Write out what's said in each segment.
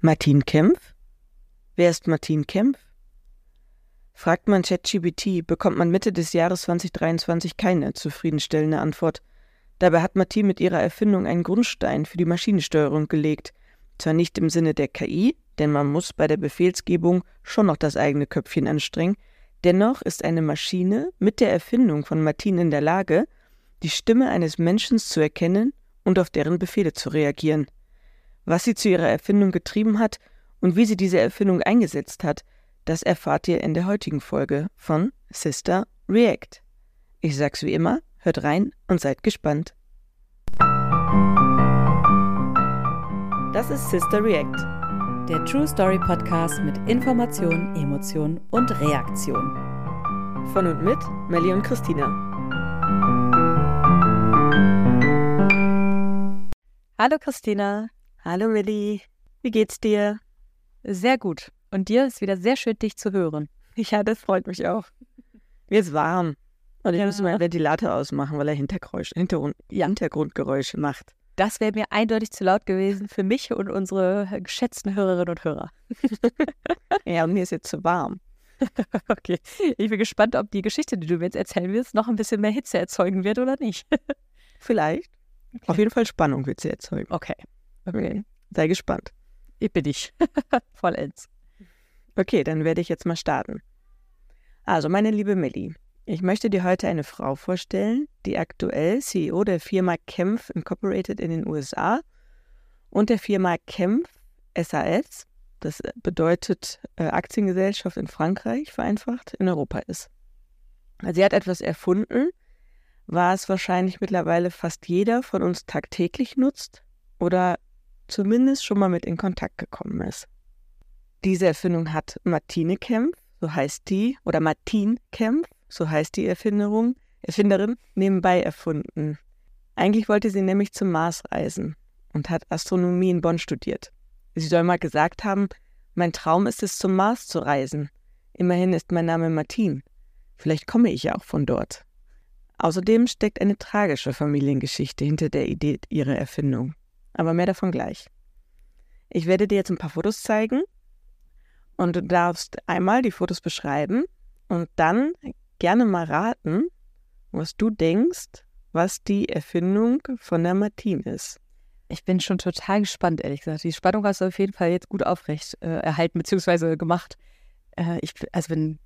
Martin Kempf? Wer ist Martin Kempf? Fragt man ChatGPT, bekommt man Mitte des Jahres 2023 keine zufriedenstellende Antwort. Dabei hat Martin mit ihrer Erfindung einen Grundstein für die Maschinensteuerung gelegt. Zwar nicht im Sinne der KI, denn man muss bei der Befehlsgebung schon noch das eigene Köpfchen anstrengen, dennoch ist eine Maschine mit der Erfindung von Martin in der Lage, die Stimme eines Menschen zu erkennen und auf deren Befehle zu reagieren. Was sie zu ihrer Erfindung getrieben hat und wie sie diese Erfindung eingesetzt hat, das erfahrt ihr in der heutigen Folge von Sister React. Ich sag's wie immer, hört rein und seid gespannt. Das ist Sister React, der True Story Podcast mit Information, Emotion und Reaktion. Von und mit Melly und Christina. Hallo Christina. Hallo Willi, wie geht's dir? Sehr gut. Und dir ist wieder sehr schön, dich zu hören. Ja, das freut mich auch. Mir ist warm. Und ich ja. muss meinen Ventilator ausmachen, weil er Hintergeräusche, Hintergrund, ja. Hintergrundgeräusche macht. Das wäre mir eindeutig zu laut gewesen für mich und unsere geschätzten Hörerinnen und Hörer. ja, und mir ist jetzt zu warm. okay. Ich bin gespannt, ob die Geschichte, die du mir jetzt erzählen wirst, noch ein bisschen mehr Hitze erzeugen wird oder nicht. Vielleicht. Okay. Auf jeden Fall Spannung wird sie erzeugen. Okay. Okay. Sei gespannt. Ich bin ich. Vollends. Okay, dann werde ich jetzt mal starten. Also, meine liebe Millie, ich möchte dir heute eine Frau vorstellen, die aktuell CEO der Firma Kempf Incorporated in den USA und der Firma Kempf SAS, das bedeutet äh, Aktiengesellschaft in Frankreich, vereinfacht, in Europa ist. Sie hat etwas erfunden, was wahrscheinlich mittlerweile fast jeder von uns tagtäglich nutzt oder zumindest schon mal mit in Kontakt gekommen ist. Diese Erfindung hat Martine Kempf, so heißt die, oder Martin Kempf, so heißt die Erfinderung, Erfinderin, nebenbei erfunden. Eigentlich wollte sie nämlich zum Mars reisen und hat Astronomie in Bonn studiert. Sie soll mal gesagt haben, mein Traum ist es, zum Mars zu reisen. Immerhin ist mein Name Martin. Vielleicht komme ich ja auch von dort. Außerdem steckt eine tragische Familiengeschichte hinter der Idee ihrer Erfindung aber mehr davon gleich. Ich werde dir jetzt ein paar Fotos zeigen und du darfst einmal die Fotos beschreiben und dann gerne mal raten, was du denkst, was die Erfindung von der Martin ist. Ich bin schon total gespannt, ehrlich gesagt. Die Spannung hast du auf jeden Fall jetzt gut aufrecht äh, erhalten bzw. gemacht. Äh, ich also bin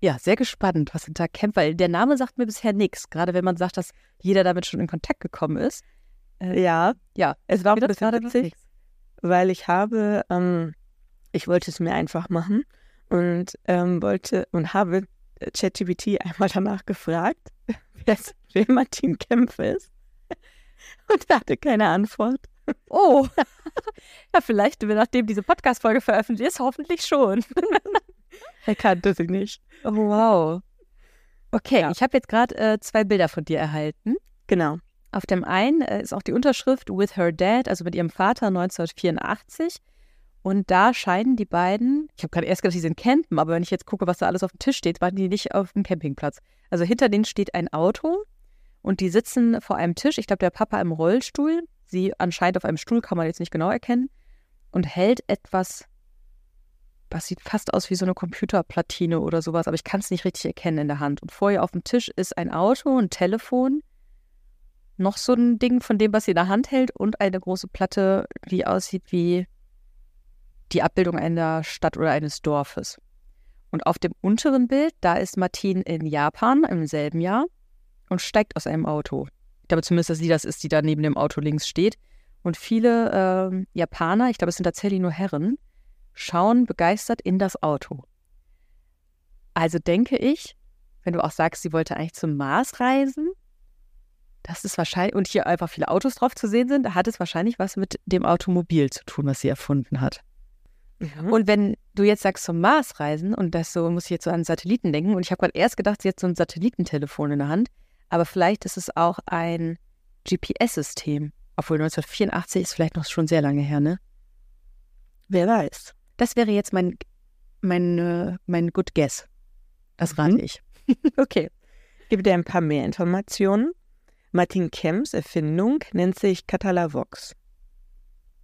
ja sehr gespannt, was hinter Camp, weil der Name sagt mir bisher nichts. Gerade wenn man sagt, dass jeder damit schon in Kontakt gekommen ist. Äh, ja, ja. Es war auch ein bisschen witzig, weil ich habe, ähm, ich wollte es mir einfach machen und ähm, wollte und habe ChatGPT einmal danach gefragt, wer Martin Kempf ist. Und er hatte keine Antwort. Oh, ja, vielleicht, nachdem diese Podcast-Folge veröffentlicht ist, hoffentlich schon. er kannte sie nicht. Oh, wow. Okay, ja. ich habe jetzt gerade äh, zwei Bilder von dir erhalten. Genau. Auf dem einen äh, ist auch die Unterschrift With Her Dad, also mit ihrem Vater 1984. Und da scheinen die beiden, ich habe gerade erst gedacht, die sind campen, aber wenn ich jetzt gucke, was da alles auf dem Tisch steht, waren die nicht auf dem Campingplatz. Also hinter denen steht ein Auto und die sitzen vor einem Tisch. Ich glaube, der Papa im Rollstuhl, sie anscheinend auf einem Stuhl, kann man jetzt nicht genau erkennen, und hält etwas, was sieht fast aus wie so eine Computerplatine oder sowas, aber ich kann es nicht richtig erkennen in der Hand. Und vor ihr auf dem Tisch ist ein Auto, ein Telefon noch so ein Ding von dem, was sie in der Hand hält und eine große Platte, die aussieht wie die Abbildung einer Stadt oder eines Dorfes. Und auf dem unteren Bild, da ist Martin in Japan im selben Jahr und steigt aus einem Auto. Ich glaube zumindest, dass sie das ist, die da neben dem Auto links steht. Und viele äh, Japaner, ich glaube, es sind tatsächlich nur Herren, schauen begeistert in das Auto. Also denke ich, wenn du auch sagst, sie wollte eigentlich zum Mars reisen, das ist wahrscheinlich, und hier einfach viele Autos drauf zu sehen sind, hat es wahrscheinlich was mit dem Automobil zu tun, was sie erfunden hat. Mhm. Und wenn du jetzt sagst zum Mars reisen, und das so muss ich jetzt so an Satelliten denken, und ich habe gerade erst gedacht, sie hat so ein Satellitentelefon in der Hand, aber vielleicht ist es auch ein GPS-System. Obwohl 1984 ist vielleicht noch schon sehr lange her, ne? Wer weiß. Das wäre jetzt mein, mein, äh, mein Good Guess. Das rate mhm. ich. okay. Ich gebe dir ein paar mehr Informationen. Martin Kemps Erfindung nennt sich Catalavox.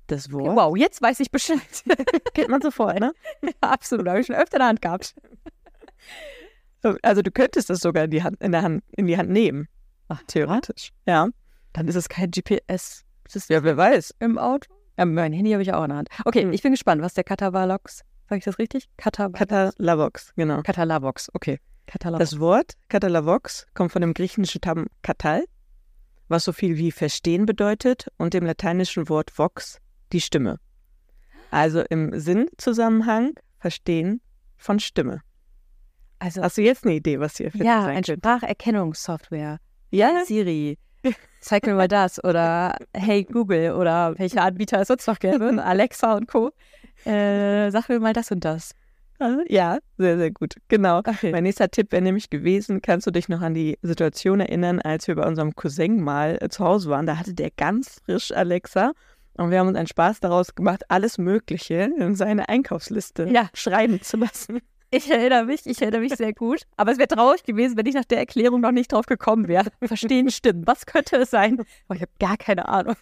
Das Wort Wow, jetzt weiß ich Bescheid. kennt man sofort, ne? ja, absolut, habe ich schon öfter in der Hand gehabt. Also du könntest das sogar in die Hand, in der Hand, in die Hand nehmen, Ach, theoretisch. Ja. Dann ist es kein GPS. Es Ja, wer weiß. im Auto? Ja, mein Handy habe ich auch in der Hand. Okay, Hm. ich bin gespannt, was der Katavalox, sage ich das richtig? Katavalox. Katalavox, genau. Katalavox, okay. Katalavox. Das Wort Katalavox kommt von dem griechischen Stamm Katal, was so viel wie verstehen bedeutet, und dem lateinischen Wort vox, die Stimme. Also im Sinnzusammenhang verstehen von Stimme. also, Hast du jetzt eine Idee, was hier für ja, ein? Spracherkennungssoftware. Ja, Siri, zeig mir mal das. Oder Hey Google oder welche Anbieter es sonst noch gäbe. Alexa und Co. Äh, sag mir mal das und das. Ja, sehr, sehr gut. Genau. Okay. Mein nächster Tipp wäre nämlich gewesen, kannst du dich noch an die Situation erinnern, als wir bei unserem Cousin mal äh, zu Hause waren? Da hatte der ganz frisch Alexa und wir haben uns einen Spaß daraus gemacht, alles Mögliche in seine Einkaufsliste Ja. schreiben zu lassen. Ich erinnere mich, ich erinnere mich sehr gut. Aber es wäre traurig gewesen, wenn ich nach der Erklärung noch nicht drauf gekommen wäre. Verstehen stimmen. Was könnte es sein? Oh, ich habe gar keine Ahnung.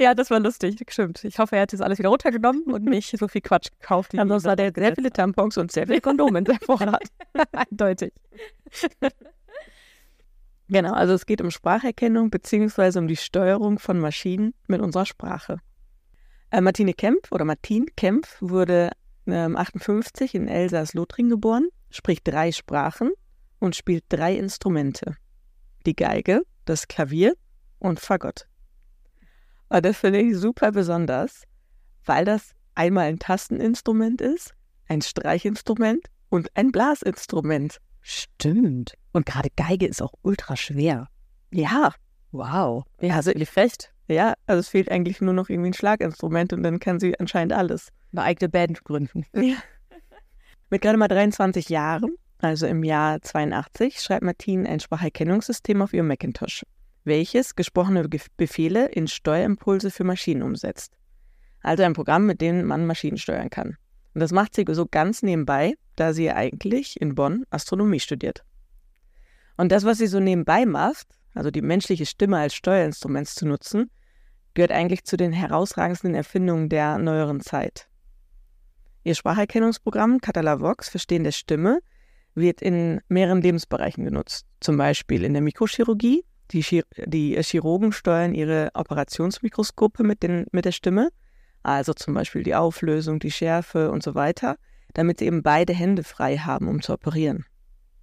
Ja, das war lustig, stimmt. Ich hoffe, er hat das alles wieder runtergenommen und nicht so viel Quatsch gekauft. Ansonsten hat er sehr viele Tampons und sehr viele Kondome in seinem Vorrat. Eindeutig. Genau, also es geht um Spracherkennung beziehungsweise um die Steuerung von Maschinen mit unserer Sprache. Äh, Martine Kempf oder Martin Kempf wurde ähm, 58 in Elsass-Lothringen geboren, spricht drei Sprachen und spielt drei Instrumente. Die Geige, das Klavier und Fagott. Und das finde ich super besonders, weil das einmal ein Tasteninstrument ist, ein Streichinstrument und ein Blasinstrument. Stimmt. Und gerade Geige ist auch ultra schwer. Ja, Wow. Ja, also Wirklich recht. Ja, also es fehlt eigentlich nur noch irgendwie ein Schlaginstrument und dann kann sie anscheinend alles. Eine eigene Band gründen. Mit gerade mal 23 Jahren, also im Jahr 82, schreibt Martine ein Spracherkennungssystem auf ihrem Macintosh, welches gesprochene Ge- Befehle in Steuerimpulse für Maschinen umsetzt. Also ein Programm, mit dem man Maschinen steuern kann. Und das macht sie so ganz nebenbei, da sie eigentlich in Bonn Astronomie studiert. Und das, was sie so nebenbei macht, also die menschliche Stimme als Steuerinstrument zu nutzen, gehört eigentlich zu den herausragendsten Erfindungen der neueren Zeit. Ihr Spracherkennungsprogramm Catalavox Verstehen der Stimme wird in mehreren Lebensbereichen genutzt. Zum Beispiel in der Mikrochirurgie. Die, Chir die Chirurgen steuern ihre Operationsmikroskope mit, den, mit der Stimme, also zum Beispiel die Auflösung, die Schärfe und so weiter, damit sie eben beide Hände frei haben, um zu operieren.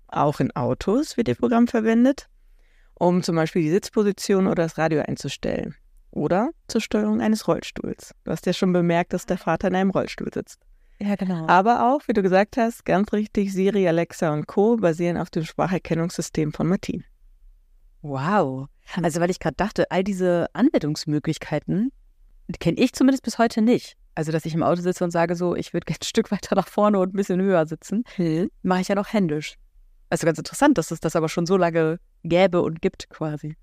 Auch in Autos wird ihr Programm verwendet, um zum Beispiel die Sitzposition oder das Radio einzustellen. Oder zur Steuerung eines Rollstuhls. Du hast ja schon bemerkt, dass der Vater in einem Rollstuhl sitzt. Ja, genau. Aber auch, wie du gesagt hast, ganz richtig, Siri, Alexa und Co. basieren auf dem Spracherkennungssystem von Martin. Wow. Also, weil ich gerade dachte, all diese Anwendungsmöglichkeiten, die kenne ich zumindest bis heute nicht. Also, dass ich im Auto sitze und sage so, ich würde gerne ein Stück weiter nach vorne und ein bisschen höher sitzen, mache ich ja noch händisch. Also ganz interessant, dass es das aber schon so lange gäbe und gibt quasi.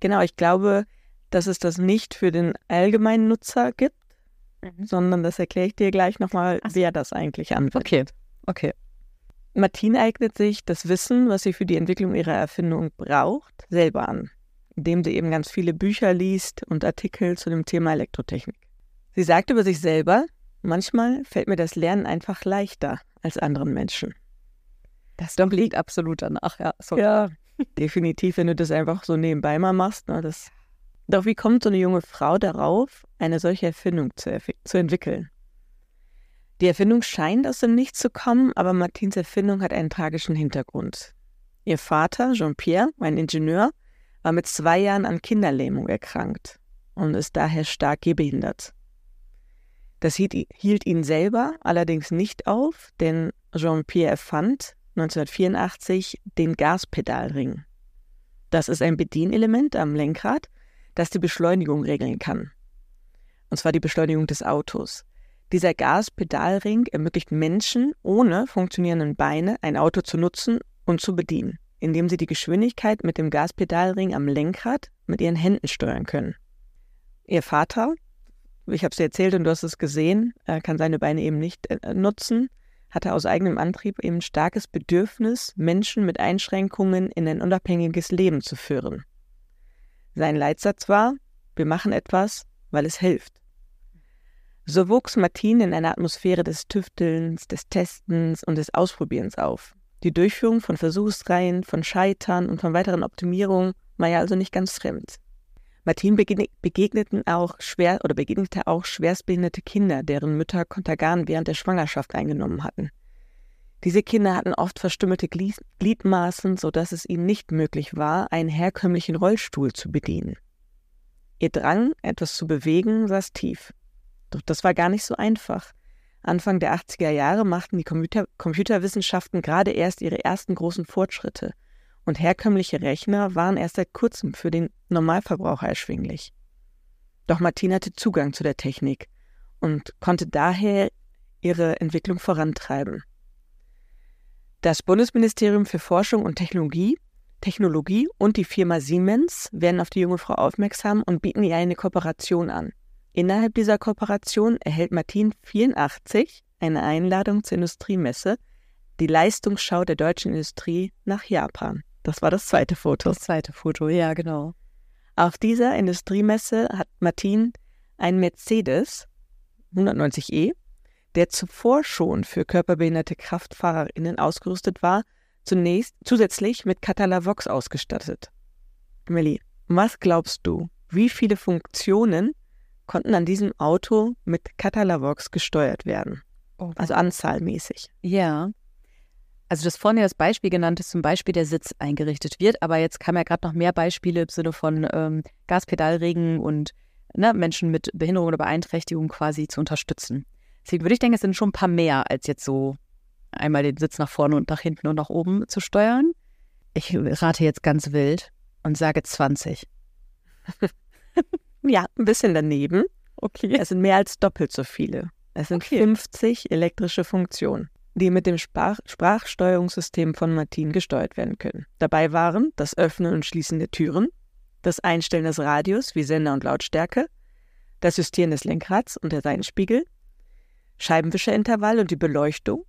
Genau, ich glaube, dass es das nicht für den allgemeinen Nutzer gibt, sondern das erkläre ich dir gleich nochmal, so. wer das eigentlich anwendet. Okay, okay. Martine eignet sich das Wissen, was sie für die Entwicklung ihrer Erfindung braucht, selber an, indem sie eben ganz viele Bücher liest und Artikel zu dem Thema Elektrotechnik. Sie sagt über sich selber, manchmal fällt mir das Lernen einfach leichter als anderen Menschen. Das doch liegt absolut danach, ja. So. Ja, definitiv, wenn du das einfach so nebenbei mal machst. Ne, das Doch wie kommt so eine junge Frau darauf, eine solche Erfindung zu, zu entwickeln? Die Erfindung scheint aus dem Nichts zu kommen, aber Martins Erfindung hat einen tragischen Hintergrund. Ihr Vater, Jean-Pierre, ein Ingenieur, war mit zwei Jahren an Kinderlähmung erkrankt und ist daher stark gehbehindert. Das hielt ihn selber allerdings nicht auf, denn Jean-Pierre erfand 1984 den Gaspedalring. Das ist ein Bedienelement am Lenkrad, das die Beschleunigung regeln kann. Und zwar die Beschleunigung des Autos. Dieser Gaspedalring ermöglicht Menschen ohne funktionierenden Beine ein Auto zu nutzen und zu bedienen, indem sie die Geschwindigkeit mit dem Gaspedalring am Lenkrad mit ihren Händen steuern können. Ihr Vater, ich habe es dir erzählt und du hast es gesehen, er kann seine Beine eben nicht äh, nutzen, hatte aus eigenem Antrieb eben starkes Bedürfnis, Menschen mit Einschränkungen in ein unabhängiges Leben zu führen. Sein Leitsatz war, wir machen etwas, weil es hilft. So wuchs Martin in einer Atmosphäre des Tüftelns, des Testens und des Ausprobierens auf. Die Durchführung von Versuchsreihen, von Scheitern und von weiteren Optimierungen war ja also nicht ganz fremd. Martin begegneten auch schwer oder begegnete auch schwerstbehinderte Kinder, deren Mütter Kontergan während der Schwangerschaft eingenommen hatten. Diese Kinder hatten oft verstümmelte Gliedmaßen, sodass es ihnen nicht möglich war, einen herkömmlichen Rollstuhl zu bedienen. Ihr Drang, etwas zu bewegen, saß tief. Das war gar nicht so einfach. Anfang der 80er Jahre machten die Computer Computerwissenschaften gerade erst ihre ersten großen Fortschritte und herkömmliche Rechner waren erst seit kurzem für den Normalverbraucher erschwinglich. Doch Martin hatte Zugang zu der Technik und konnte daher ihre Entwicklung vorantreiben. Das Bundesministerium für Forschung und Technologie, Technologie und die Firma Siemens werden auf die junge Frau aufmerksam und bieten ihr eine Kooperation an. Innerhalb dieser Kooperation erhält Martin 84 eine Einladung zur Industriemesse, die Leistungsschau der deutschen Industrie nach Japan. Das war das zweite Foto. Das zweite Foto, ja, genau. Auf dieser Industriemesse hat Martin ein Mercedes 190e der zuvor schon für körperbehinderte KraftfahrerInnen ausgerüstet war, zunächst zusätzlich mit Catalavox ausgestattet. Melly, was glaubst du, wie viele Funktionen konnten an diesem Auto mit Catalavox gesteuert werden? Oh. Also anzahlmäßig. Ja. Also das vorne das Beispiel genannt ist zum Beispiel der Sitz eingerichtet wird, aber jetzt kamen ja gerade noch mehr Beispiele im Sinne von ähm, Gaspedalregen und ne, Menschen mit Behinderung oder Beeinträchtigung quasi zu unterstützen. Deswegen würde ich denken, es sind schon ein paar mehr, als jetzt so einmal den Sitz nach vorne und nach hinten und nach oben zu steuern. Ich rate jetzt ganz wild und sage 20. ja, ein bisschen daneben. Okay. Es sind mehr als doppelt so viele. Es sind okay. 50 elektrische Funktionen, die mit dem Sprach Sprachsteuerungssystem von Martin gesteuert werden können. Dabei waren das Öffnen und Schließen der Türen, das Einstellen des Radios wie Sender und Lautstärke, das Justieren des Lenkrads und der Seitenspiegel, Scheibenwischerintervall und die Beleuchtung.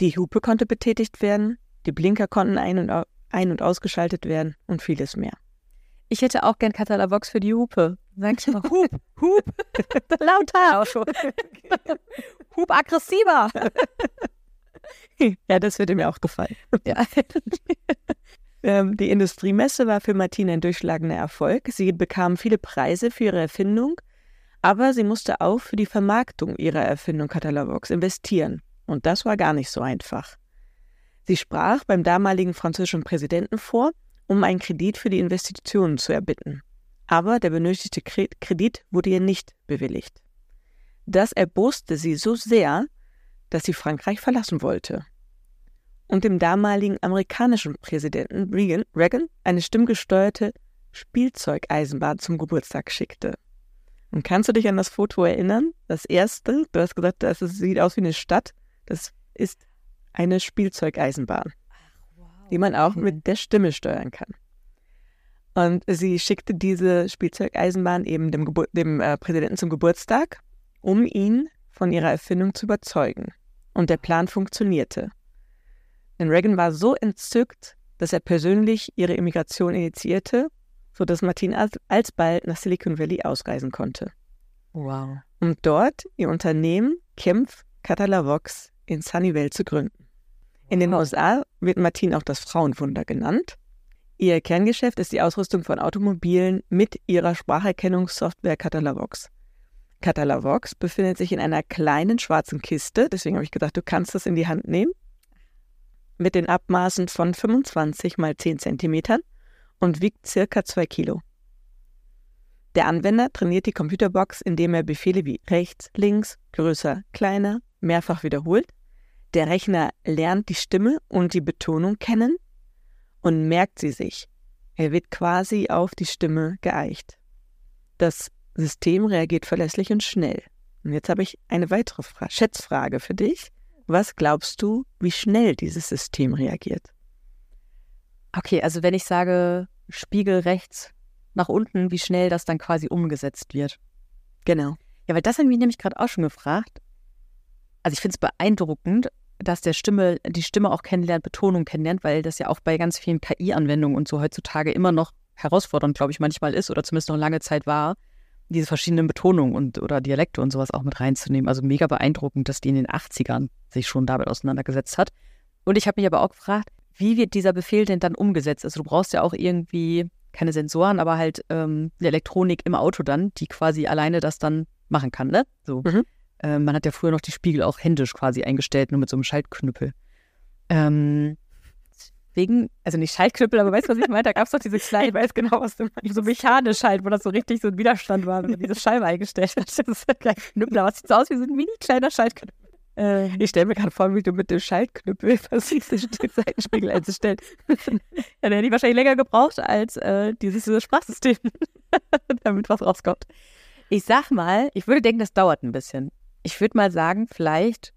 Die Hupe konnte betätigt werden, die Blinker konnten ein- und, ein und ausgeschaltet werden und vieles mehr. Ich hätte auch gern Catalavox für die Hupe. Sag ich mal, Hup, Hup, lauter. Hup aggressiver. ja, das würde mir auch gefallen. Ja. Ähm, die Industriemesse war für Martina ein durchschlagender Erfolg. Sie bekam viele Preise für ihre Erfindung aber sie musste auch für die Vermarktung ihrer Erfindung Catalavox investieren. Und das war gar nicht so einfach. Sie sprach beim damaligen französischen Präsidenten vor, um einen Kredit für die Investitionen zu erbitten. Aber der benötigte Kredit wurde ihr nicht bewilligt. Das erboste sie so sehr, dass sie Frankreich verlassen wollte und dem damaligen amerikanischen Präsidenten Reagan, eine stimmgesteuerte Spielzeugeisenbahn zum Geburtstag schickte. Und kannst du dich an das Foto erinnern? Das erste, du hast gesagt, das sieht aus wie eine Stadt. Das ist eine Spielzeugeisenbahn. Die man auch mit der Stimme steuern kann. Und sie schickte diese Spielzeugeisenbahn eben dem, Gebur dem äh, Präsidenten zum Geburtstag, um ihn von ihrer Erfindung zu überzeugen. Und der Plan funktionierte. Denn Reagan war so entzückt, dass er persönlich ihre Immigration initiierte sodass Martin alsbald nach Silicon Valley ausreisen konnte. Wow. Um dort ihr Unternehmen Kempf Catalavox in Sunnyvale zu gründen. In den USA wird Martin auch das Frauenwunder genannt. Ihr Kerngeschäft ist die Ausrüstung von Automobilen mit ihrer Spracherkennungssoftware Catalavox. Catalavox befindet sich in einer kleinen schwarzen Kiste, deswegen habe ich gedacht, du kannst das in die Hand nehmen, mit den Abmaßen von 25 mal 10 Zentimetern und wiegt circa zwei Kilo. Der Anwender trainiert die Computerbox, indem er Befehle wie rechts, links, größer, kleiner mehrfach wiederholt. Der Rechner lernt die Stimme und die Betonung kennen und merkt sie sich. Er wird quasi auf die Stimme geeicht. Das System reagiert verlässlich und schnell. Und jetzt habe ich eine weitere Fra Schätzfrage für dich. Was glaubst du, wie schnell dieses System reagiert? Okay, also wenn ich sage Spiegel rechts nach unten, wie schnell das dann quasi umgesetzt wird. Genau. Ja, weil das habe ich mich nämlich gerade auch schon gefragt. Also ich finde es beeindruckend, dass der Stimme, die Stimme auch kennenlernt, Betonung kennenlernt, weil das ja auch bei ganz vielen KI-Anwendungen und so heutzutage immer noch herausfordernd, glaube ich, manchmal ist oder zumindest noch lange Zeit war, diese verschiedenen Betonungen und oder Dialekte und sowas auch mit reinzunehmen. Also mega beeindruckend, dass die in den 80ern sich schon damit auseinandergesetzt hat. Und ich habe mich aber auch gefragt, wie wird dieser Befehl denn dann umgesetzt? Also du brauchst ja auch irgendwie keine Sensoren, aber halt ähm, Elektronik im Auto dann, die quasi alleine das dann machen kann, ne? So. Mhm. Äh, man hat ja früher noch die Spiegel auch händisch quasi eingestellt, nur mit so einem Schaltknüppel. Ähm, wegen, also nicht Schaltknüppel, aber weißt du, was ich meine? Da gab es doch diese kleinen, ich weiß genau, was du meinst, so mechanisch halt, wo das so richtig so ein Widerstand war, wenn man diese Scheibe eingestellt hat. Das ist ein Knüppel, aber es sieht so aus wie so ein mini kleiner Schaltknüppel. Äh, ich stelle mir gerade vor, wie du mit dem Schaltknüppel versuchst, den Seitenspiegel einzustellen. dann hätte ich wahrscheinlich länger gebraucht als äh, dieses, dieses Sprachsystem, damit was rauskommt. Ich sag mal, ich würde denken, das dauert ein bisschen. Ich würde mal sagen, vielleicht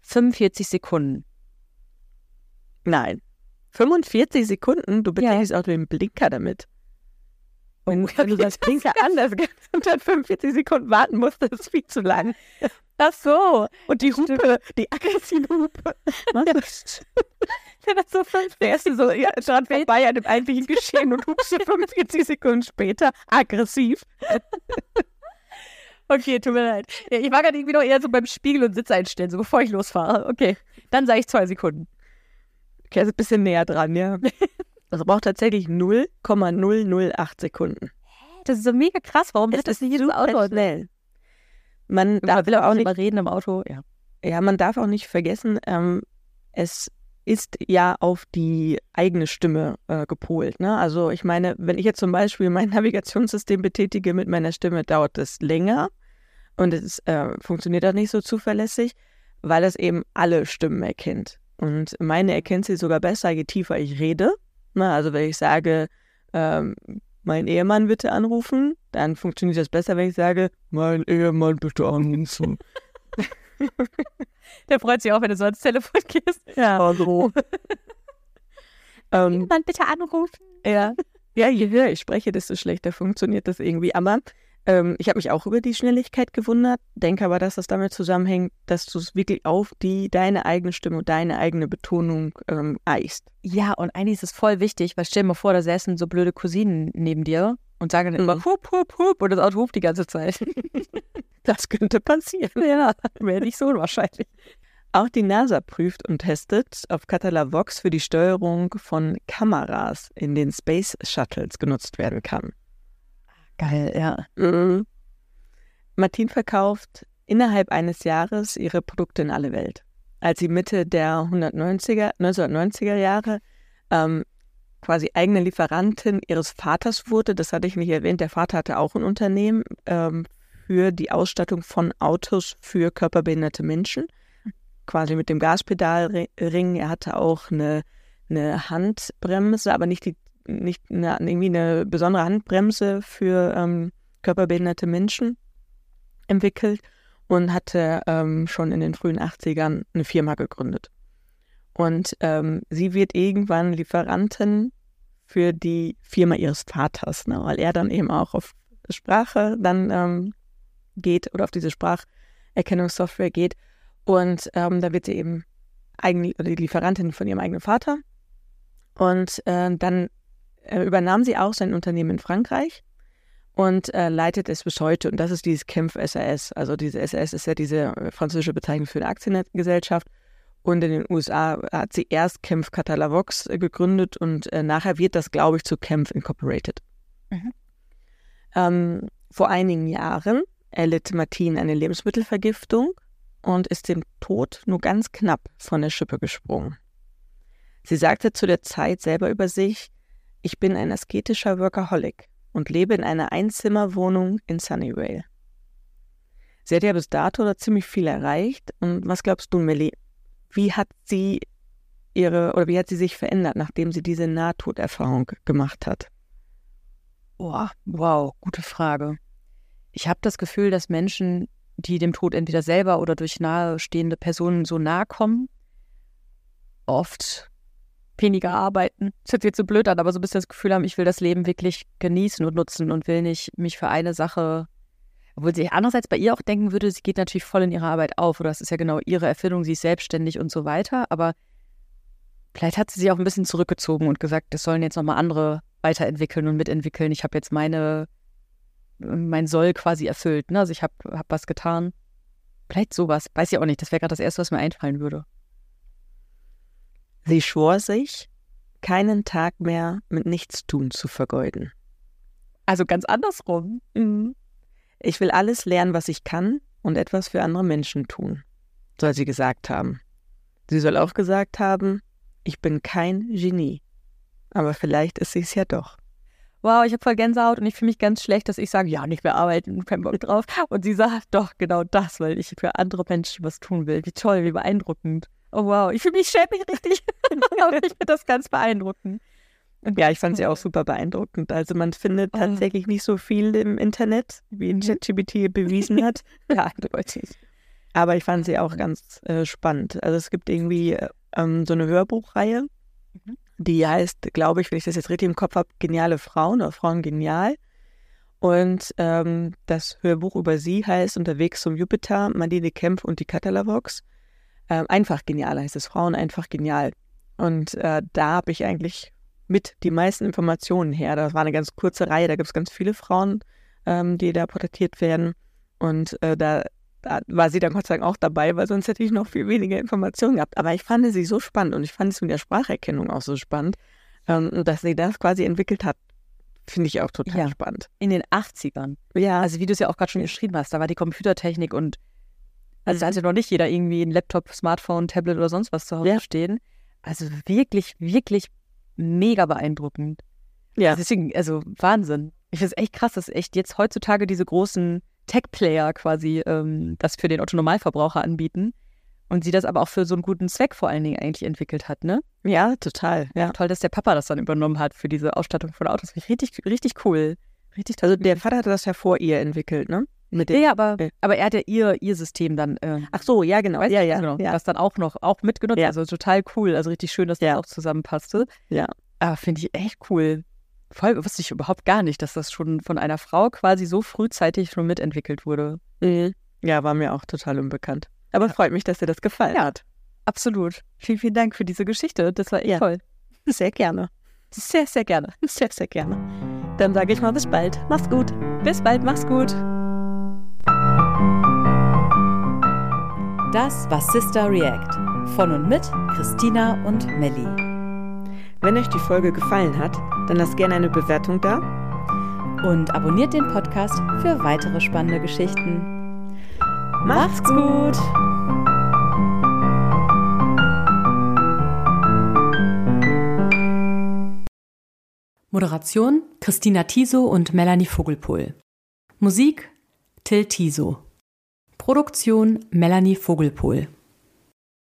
45 Sekunden. Nein. 45 Sekunden? Du betätigst ja. auch den Blinker damit. Und oh, wenn du das Blinker anders und dann 45 Sekunden warten musst, das ist viel zu lang. Ach so. Und die Hupe, die aggressive Hupe. Was? Ja, das so fünf. Der ist so ja, dran vorbei an dem eigentlichen Geschehen und hupst 45 Sekunden später aggressiv. Okay, tut mir leid. Ich war gerade irgendwie noch eher so beim Spiegel und Sitz einstellen, so bevor ich losfahre. Okay, dann sage ich zwei Sekunden. Okay, also ein bisschen näher dran, ja. Das braucht tatsächlich 0,008 Sekunden. Das ist so mega krass. Warum ist das nicht jedes Auto schnell? Man darf will auch nicht reden im Auto. Ja, ja man darf auch nicht vergessen, ähm, es ist ja auf die eigene Stimme äh, gepolt. Ne? Also ich meine, wenn ich jetzt zum Beispiel mein Navigationssystem betätige mit meiner Stimme, dauert es länger und es äh, funktioniert auch nicht so zuverlässig, weil es eben alle Stimmen erkennt. Und meine erkennt sie sogar besser, je tiefer ich rede. Na, also wenn ich sage, ähm, mein Ehemann bitte anrufen, dann funktioniert das besser, wenn ich sage, mein Ehemann bitte anrufen. Der freut sich auch, wenn du so ans Telefon gehst. Ja. Hallo. ähm, Ehemann bitte anrufen. Ja. Ja, je höher ich spreche, desto schlechter funktioniert das irgendwie. Aber ähm, ich habe mich auch über die Schnelligkeit gewundert, denke aber, dass das damit zusammenhängt, dass du es wirklich auf die deine eigene Stimme und deine eigene Betonung ähm, eichst. Ja, und eigentlich ist es voll wichtig, weil stell dir mal vor, da säßen so blöde Cousinen neben dir und sagen dann immer mhm. hup, hup, hup und das Auto hupt die ganze Zeit. das könnte passieren. Ja, wäre nicht so unwahrscheinlich. Auch die NASA prüft und testet, ob Catalavox für die Steuerung von Kameras in den Space Shuttles genutzt werden kann. Geil, ja. Mhm. Martin verkauft innerhalb eines Jahres ihre Produkte in alle Welt. Als sie Mitte der 190er, 1990er Jahre ähm, quasi eigene Lieferantin ihres Vaters wurde, das hatte ich nicht erwähnt, der Vater hatte auch ein Unternehmen ähm, für die Ausstattung von Autos für körperbehinderte Menschen, quasi mit dem Gaspedalring. Er hatte auch eine, eine Handbremse, aber nicht die nicht eine, irgendwie eine besondere Handbremse für ähm, körperbehinderte Menschen entwickelt und hatte ähm, schon in den frühen 80ern eine Firma gegründet. Und ähm, sie wird irgendwann Lieferantin für die Firma ihres Vaters, ne, weil er dann eben auch auf Sprache dann ähm, geht oder auf diese Spracherkennungssoftware geht. Und ähm, da wird sie eben eigen, die Lieferantin von ihrem eigenen Vater. Und äh, dann äh, übernahm sie auch sein Unternehmen in Frankreich und äh, leitet es bis heute. Und das ist dieses Kempf SAS. Also diese SAS ist ja diese äh, französische Bezeichnung für eine Aktiengesellschaft. Und in den USA hat sie erst Kempf Catalavox äh, gegründet und äh, nachher wird das, glaube ich, zu Kempf Incorporated. Mhm. Ähm, vor einigen Jahren erlitt Martin eine Lebensmittelvergiftung und ist dem Tod nur ganz knapp von der Schippe gesprungen. Sie sagte zu der Zeit selber über sich, ich bin ein asketischer Workaholic und lebe in einer Einzimmerwohnung in Sunnyvale. Sie hat ja bis dato da ziemlich viel erreicht. Und was glaubst du, Millie? Wie hat sie ihre oder wie hat sie sich verändert, nachdem sie diese Nahtoderfahrung gemacht hat? Boah, wow, gute Frage. Ich habe das Gefühl, dass Menschen, die dem Tod entweder selber oder durch nahestehende Personen so nahe kommen, oft weniger arbeiten. Das hört sich jetzt so blöd an, aber so ein bisschen das Gefühl haben, ich will das Leben wirklich genießen und nutzen und will nicht mich für eine Sache, obwohl sie andererseits bei ihr auch denken würde, sie geht natürlich voll in ihre Arbeit auf oder das ist ja genau ihre Erfindung, sie ist selbstständig und so weiter, aber vielleicht hat sie sich auch ein bisschen zurückgezogen und gesagt, das sollen jetzt nochmal andere weiterentwickeln und mitentwickeln. Ich habe jetzt meine mein Soll quasi erfüllt. Ne? Also ich habe hab was getan. Vielleicht sowas. Weiß ich auch nicht. Das wäre gerade das Erste, was mir einfallen würde. Sie schwor sich, keinen Tag mehr mit Nichtstun zu vergeuden. Also ganz andersrum. Mhm. Ich will alles lernen, was ich kann und etwas für andere Menschen tun, soll sie gesagt haben. Sie soll auch gesagt haben, ich bin kein Genie. Aber vielleicht ist sie es ja doch. Wow, ich habe voll Gänsehaut und ich fühle mich ganz schlecht, dass ich sage, ja, nicht mehr arbeiten, kein Bock drauf. Und sie sagt, doch, genau das, weil ich für andere Menschen was tun will. Wie toll, wie beeindruckend. Oh wow, ich fühle mich schäbig richtig, aber ich finde das ganz beeindruckend. Und ja, ich fand sie auch super beeindruckend. Also man findet oh. tatsächlich nicht so viel im Internet, wie mhm. ChatGPT bewiesen hat. ja, eindeutig. Aber ich fand sie auch ganz äh, spannend. Also es gibt irgendwie ähm, so eine Hörbuchreihe, mhm. die heißt, glaube ich, wenn ich das jetzt richtig im Kopf habe, Geniale Frauen oder Frauen genial. Und ähm, das Hörbuch über sie heißt Unterwegs zum Jupiter, Madine Kempf und die Catalavox. Ähm, einfach genial heißt es, Frauen einfach genial. Und äh, da habe ich eigentlich mit die meisten Informationen her. Das war eine ganz kurze Reihe, da gibt es ganz viele Frauen, ähm, die da porträtiert werden. Und äh, da, da, war sie dann Gott sei Dank auch dabei, weil sonst hätte ich noch viel weniger Informationen gehabt. Aber ich fand sie so spannend und ich fand es mit der Spracherkennung auch so spannend, ähm, dass sie das quasi entwickelt hat. Finde ich auch total ja. spannend. In den 80ern. Ja. Also wie du es ja auch gerade schon geschrieben hast, da war die Computertechnik und also da hatte noch nicht jeder irgendwie ein Laptop, Smartphone, Tablet oder sonst was zu Hause ja. stehen. Also wirklich, wirklich mega beeindruckend. Ja. Also deswegen, also Wahnsinn. Ich finde es echt krass, dass echt jetzt heutzutage diese großen Tech-Player quasi ähm, das für den Otto-Normalverbraucher anbieten. Und sie das aber auch für so einen guten Zweck vor allen Dingen eigentlich entwickelt hat, ne? Ja, total. Ja. Toll, dass der Papa das dann übernommen hat für diese Ausstattung von Autos. Richtig, richtig cool. Richtig toll. Also der Vater hat das ja vor ihr entwickelt, ne? Mit ja, aber, äh. aber er hat ja ihr, ihr System dann. Äh, Ach so, ja, genau. Ja, ja, genau, ja. Das dann auch noch auch mitgenutzt. Ja. Also total cool. Also richtig schön, dass das ja. auch zusammenpasste. Ja. Aber finde ich echt cool. Voll wusste ich überhaupt gar nicht, dass das schon von einer Frau quasi so frühzeitig schon mitentwickelt wurde. Mhm. Ja, war mir auch total unbekannt. Aber ja. freut mich, dass dir das gefallen hat. Absolut. Vielen, vielen Dank für diese Geschichte. Das war echt toll. Sehr gerne. Sehr, sehr gerne. Sehr, sehr gerne. Dann sage ich mal bis bald. Mach's gut. Bis bald. Mach's gut. Das war Sister React von und mit Christina und Melli. Wenn euch die Folge gefallen hat, dann lasst gerne eine Bewertung da und abonniert den Podcast für weitere spannende Geschichten. Macht's gut! Moderation Christina Tiso und Melanie Vogelpohl. Musik Till Tiso. Produktion Melanie Vogelpohl.